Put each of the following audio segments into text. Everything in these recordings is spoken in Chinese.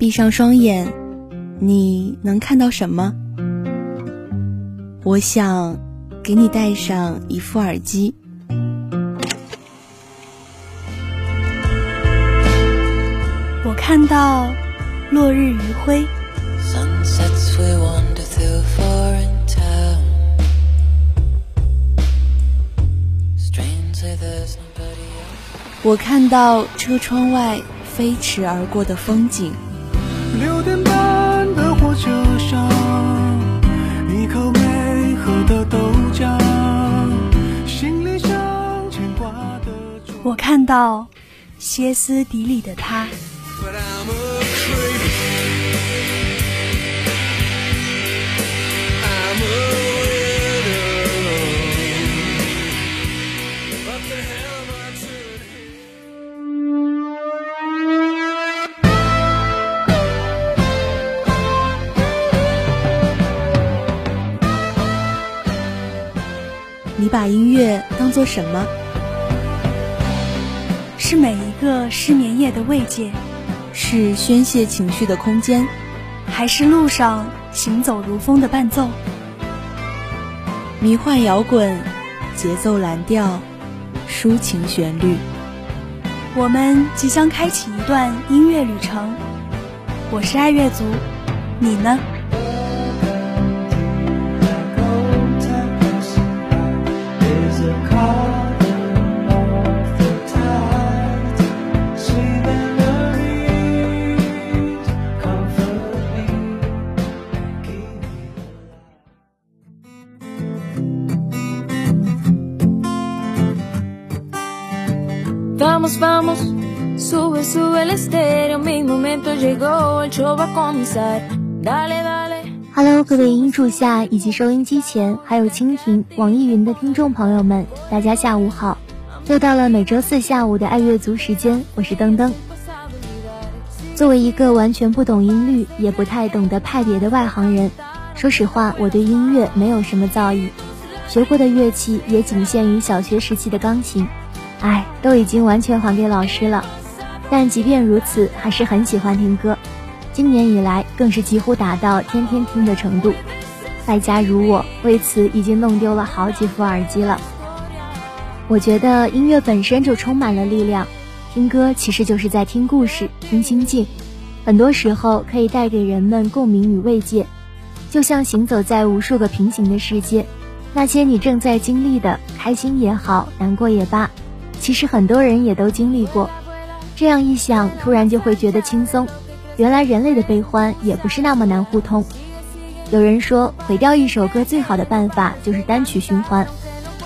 闭上双眼，你能看到什么？我想给你戴上一副耳机。我看到落日余晖。我看到车窗外飞驰而过的风景。六点半的火车上，一口没喝的豆浆，行李箱牵挂的。我看到歇斯底里的他。把音乐当做什么？是每一个失眠夜的慰藉，是宣泄情绪的空间，还是路上行走如风的伴奏？迷幻摇滚，节奏蓝调，抒情旋律。我们即将开启一段音乐旅程。我是爱乐族，你呢？Hello，各位音柱下以及收音机前，还有蜻蜓、网易云的听众朋友们，大家下午好！又到了每周四下午的爱乐族时间，我是登登。作为一个完全不懂音律，也不太懂得派别的外行人，说实话，我对音乐没有什么造诣，学过的乐器也仅限于小学时期的钢琴。哎，都已经完全还给老师了，但即便如此，还是很喜欢听歌。今年以来，更是几乎达到天天听的程度。败家如我，为此已经弄丢了好几副耳机了。我觉得音乐本身就充满了力量，听歌其实就是在听故事、听心境，很多时候可以带给人们共鸣与慰藉。就像行走在无数个平行的世界，那些你正在经历的，开心也好，难过也罢。其实很多人也都经历过，这样一想，突然就会觉得轻松。原来人类的悲欢也不是那么难互通。有人说，毁掉一首歌最好的办法就是单曲循环。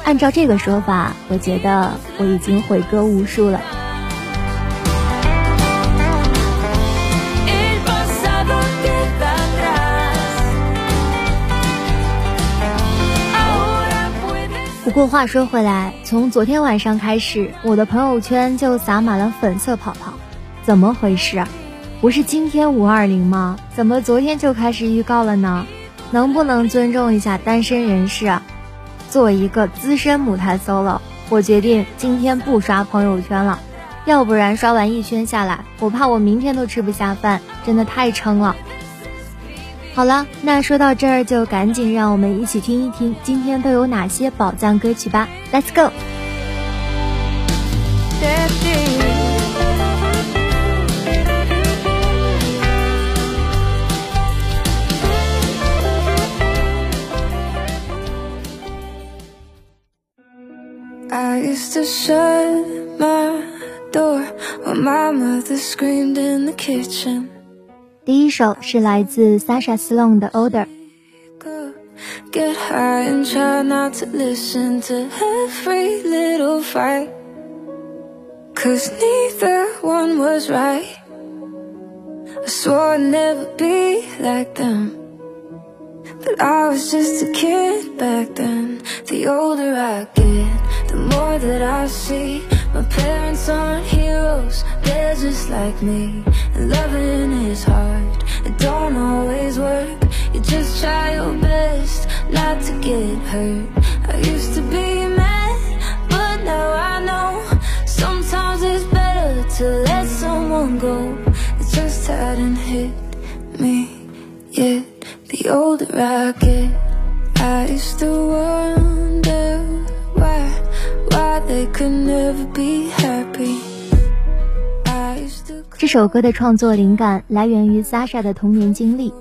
按照这个说法，我觉得我已经毁歌无数了。不过话说回来，从昨天晚上开始，我的朋友圈就洒满了粉色泡泡，怎么回事？不是今天五二零吗？怎么昨天就开始预告了呢？能不能尊重一下单身人士？作为一个资深母胎 solo，我决定今天不刷朋友圈了，要不然刷完一圈下来，我怕我明天都吃不下饭，真的太撑了。好了，那说到这儿，就赶紧让我们一起听一听今天都有哪些宝藏歌曲吧。Let's go。第一首是来自 Sasha Sloan 的 Older。Get high and try not to listen to every little fight. Cause neither one was right. I swore I'd never be like them. But I was just a kid back then. The older I get, the more that I see. Parents aren't heroes, they're just like me. And loving is hard, it don't always work. You just try your best not to get hurt. I used to be mad, but now I know Sometimes it's better to let someone go. It just hadn't hit me yet. The older I get, I used to wonder 这首歌的创作灵感来源于 Sasha 的童年经历。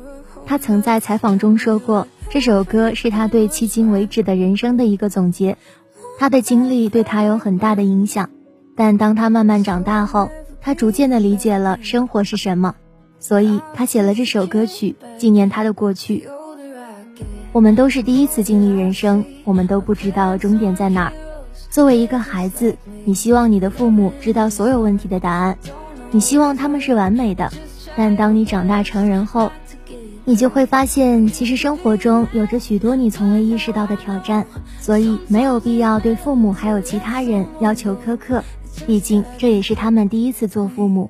他曾在采访中说过，这首歌是他对迄今为止的人生的一个总结。他的经历对他有很大的影响，但当他慢慢长大后，他逐渐的理解了生活是什么，所以他写了这首歌曲纪念他的过去。我们都是第一次经历人生，我们都不知道终点在哪儿。作为一个孩子，你希望你的父母知道所有问题的答案，你希望他们是完美的。但当你长大成人后，你就会发现，其实生活中有着许多你从未意识到的挑战，所以没有必要对父母还有其他人要求苛刻，毕竟这也是他们第一次做父母。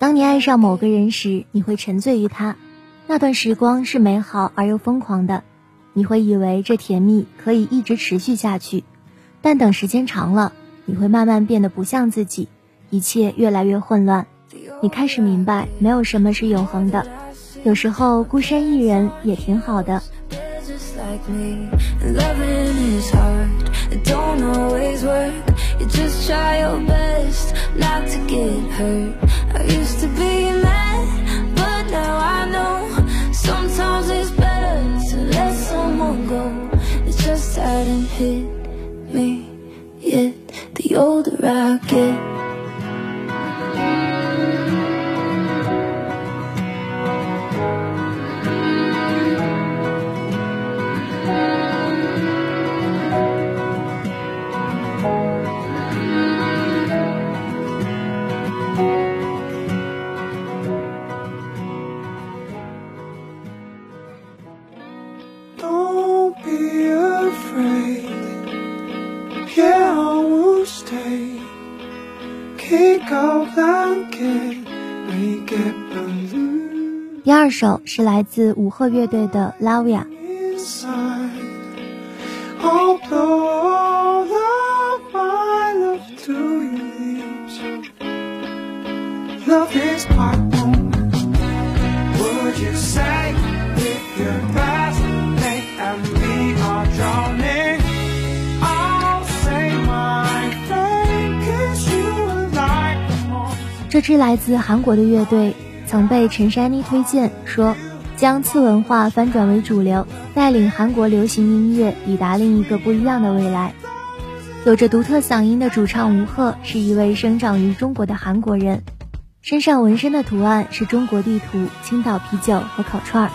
当你爱上某个人时，你会沉醉于他，那段时光是美好而又疯狂的，你会以为这甜蜜可以一直持续下去，但等时间长了，你会慢慢变得不像自己，一切越来越混乱，你开始明白，没有什么是永恒的。有时候孤身一人也挺好的。hit me yet. The older I get. 第二首是来自五鹤乐队的《Lavia》。这支来自韩国的乐队曾被陈珊妮推荐，说将次文化翻转为主流，带领韩国流行音乐抵达另一个不一样的未来。有着独特嗓音的主唱吴赫是一位生长于中国的韩国人，身上纹身的图案是中国地图、青岛啤酒和烤串儿。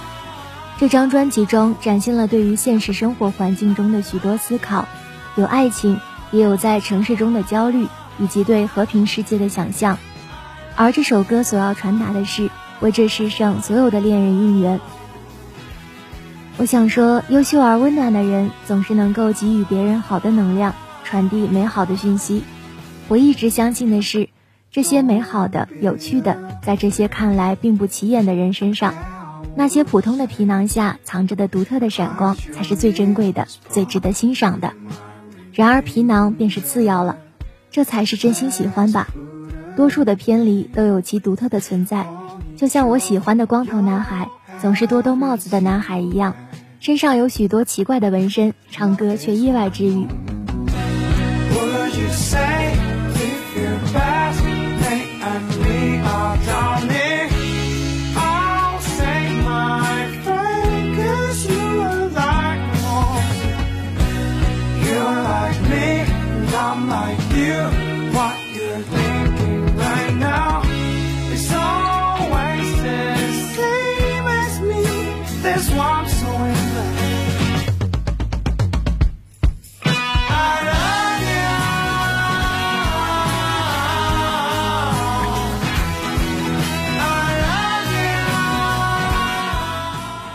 这张专辑中展现了对于现实生活环境中的许多思考，有爱情，也有在城市中的焦虑，以及对和平世界的想象。而这首歌所要传达的是为这世上所有的恋人应援。我想说，优秀而温暖的人总是能够给予别人好的能量，传递美好的讯息。我一直相信的是，这些美好的、有趣的，在这些看来并不起眼的人身上，那些普通的皮囊下藏着的独特的闪光，才是最珍贵的、最值得欣赏的。然而皮囊便是次要了，这才是真心喜欢吧。多数的偏离都有其独特的存在，就像我喜欢的光头男孩，总是多兜帽子的男孩一样，身上有许多奇怪的纹身，唱歌却意外治愈。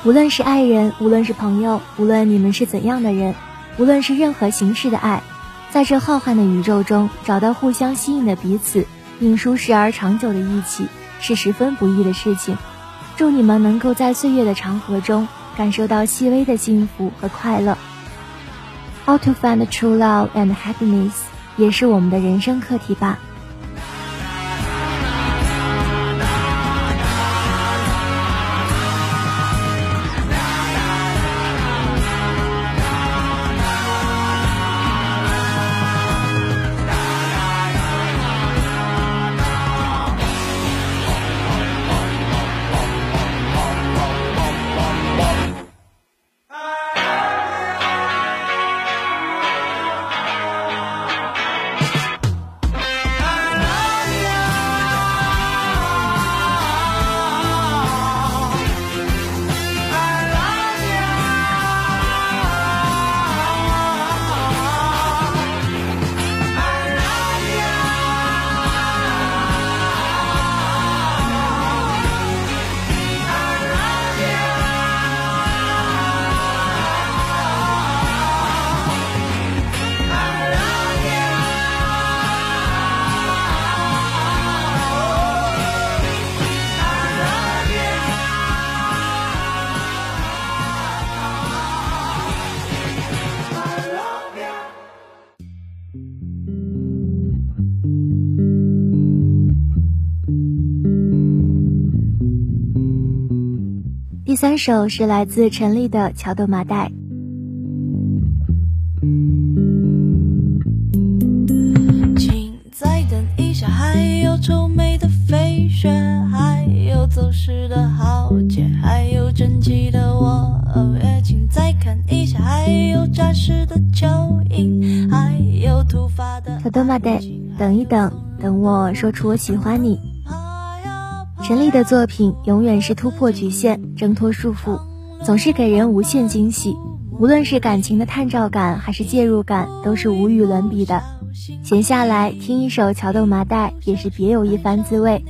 无论是爱人，无论是朋友，无论你们是怎样的人，无论是任何形式的爱，在这浩瀚的宇宙中找到互相吸引的彼此，并舒适而长久的一起，是十分不易的事情。祝你们能够在岁月的长河中感受到细微的幸福和快乐。How to find true love and happiness，也是我们的人生课题吧。三首是来自陈粒的《桥豆麻袋》。请再等一下，还有愁眉的飞雪，还有走失的豪杰，还有整齐的我。也请再看一下，还有扎实的蚯蚓，还有突发的。桥豆麻袋，等一等，等我说出我喜欢你。陈粒的作品永远是突破局限、挣脱束缚，总是给人无限惊喜。无论是感情的探照感，还是介入感，都是无与伦比的。闲下来听一首《桥豆麻袋》，也是别有一番滋味。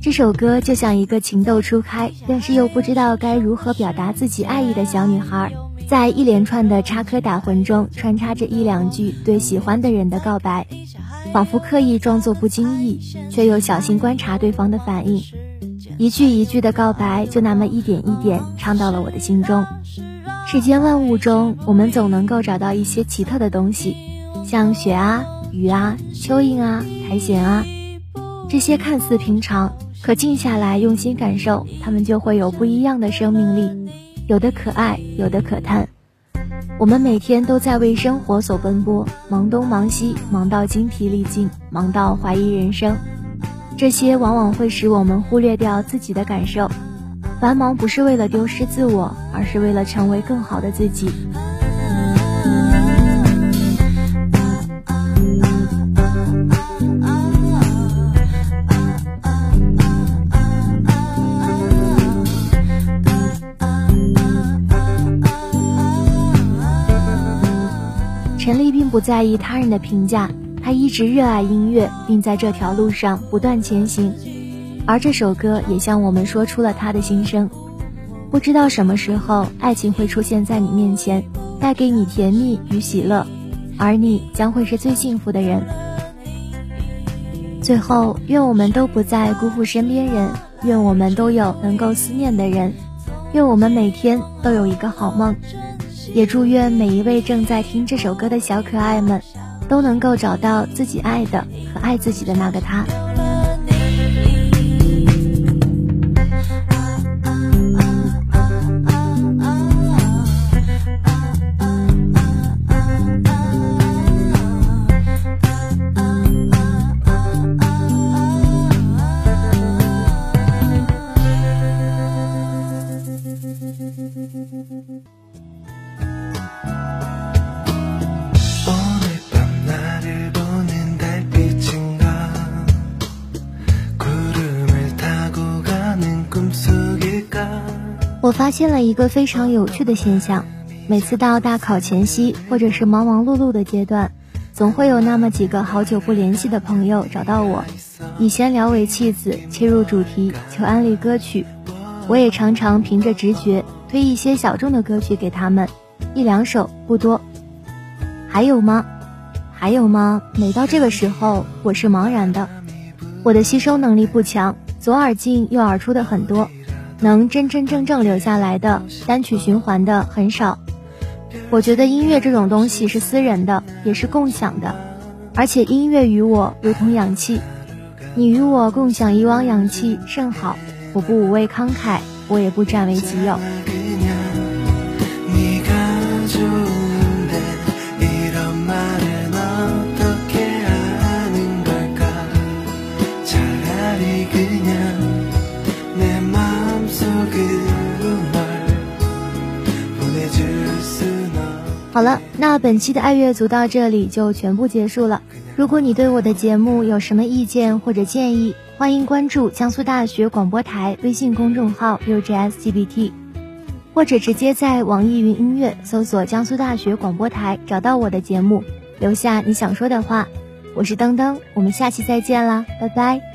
这首歌就像一个情窦初开，但是又不知道该如何表达自己爱意的小女孩，在一连串的插科打诨中，穿插着一两句对喜欢的人的告白。仿佛刻意装作不经意，却又小心观察对方的反应，一句一句的告白，就那么一点一点唱到了我的心中。世间万物中，我们总能够找到一些奇特的东西，像雪啊、雨啊、蚯蚓啊、苔藓啊，这些看似平常，可静下来用心感受，它们就会有不一样的生命力，有的可爱，有的可叹。我们每天都在为生活所奔波，忙东忙西，忙到精疲力尽，忙到怀疑人生。这些往往会使我们忽略掉自己的感受。繁忙不是为了丢失自我，而是为了成为更好的自己。陈丽并不在意他人的评价，他一直热爱音乐，并在这条路上不断前行。而这首歌也向我们说出了他的心声。不知道什么时候，爱情会出现在你面前，带给你甜蜜与喜乐，而你将会是最幸福的人。最后，愿我们都不再辜负身边人，愿我们都有能够思念的人，愿我们每天都有一个好梦。也祝愿每一位正在听这首歌的小可爱们，都能够找到自己爱的和爱自己的那个他。我发现了一个非常有趣的现象，每次到大考前夕，或者是忙忙碌碌的阶段，总会有那么几个好久不联系的朋友找到我，以闲聊为契子，切入主题，求安利歌曲。我也常常凭着直觉推一些小众的歌曲给他们，一两首不多。还有吗？还有吗？每到这个时候，我是茫然的，我的吸收能力不强，左耳进右耳出的很多。能真真正正留下来的单曲循环的很少，我觉得音乐这种东西是私人的，也是共享的，而且音乐与我如同氧气，你与我共享以往氧气甚好，我不无畏慷慨，我也不占为己有。好了，那本期的爱乐族到这里就全部结束了。如果你对我的节目有什么意见或者建议，欢迎关注江苏大学广播台微信公众号 UGSGBT，或者直接在网易云音乐搜索江苏大学广播台找到我的节目，留下你想说的话。我是噔噔，我们下期再见啦，拜拜。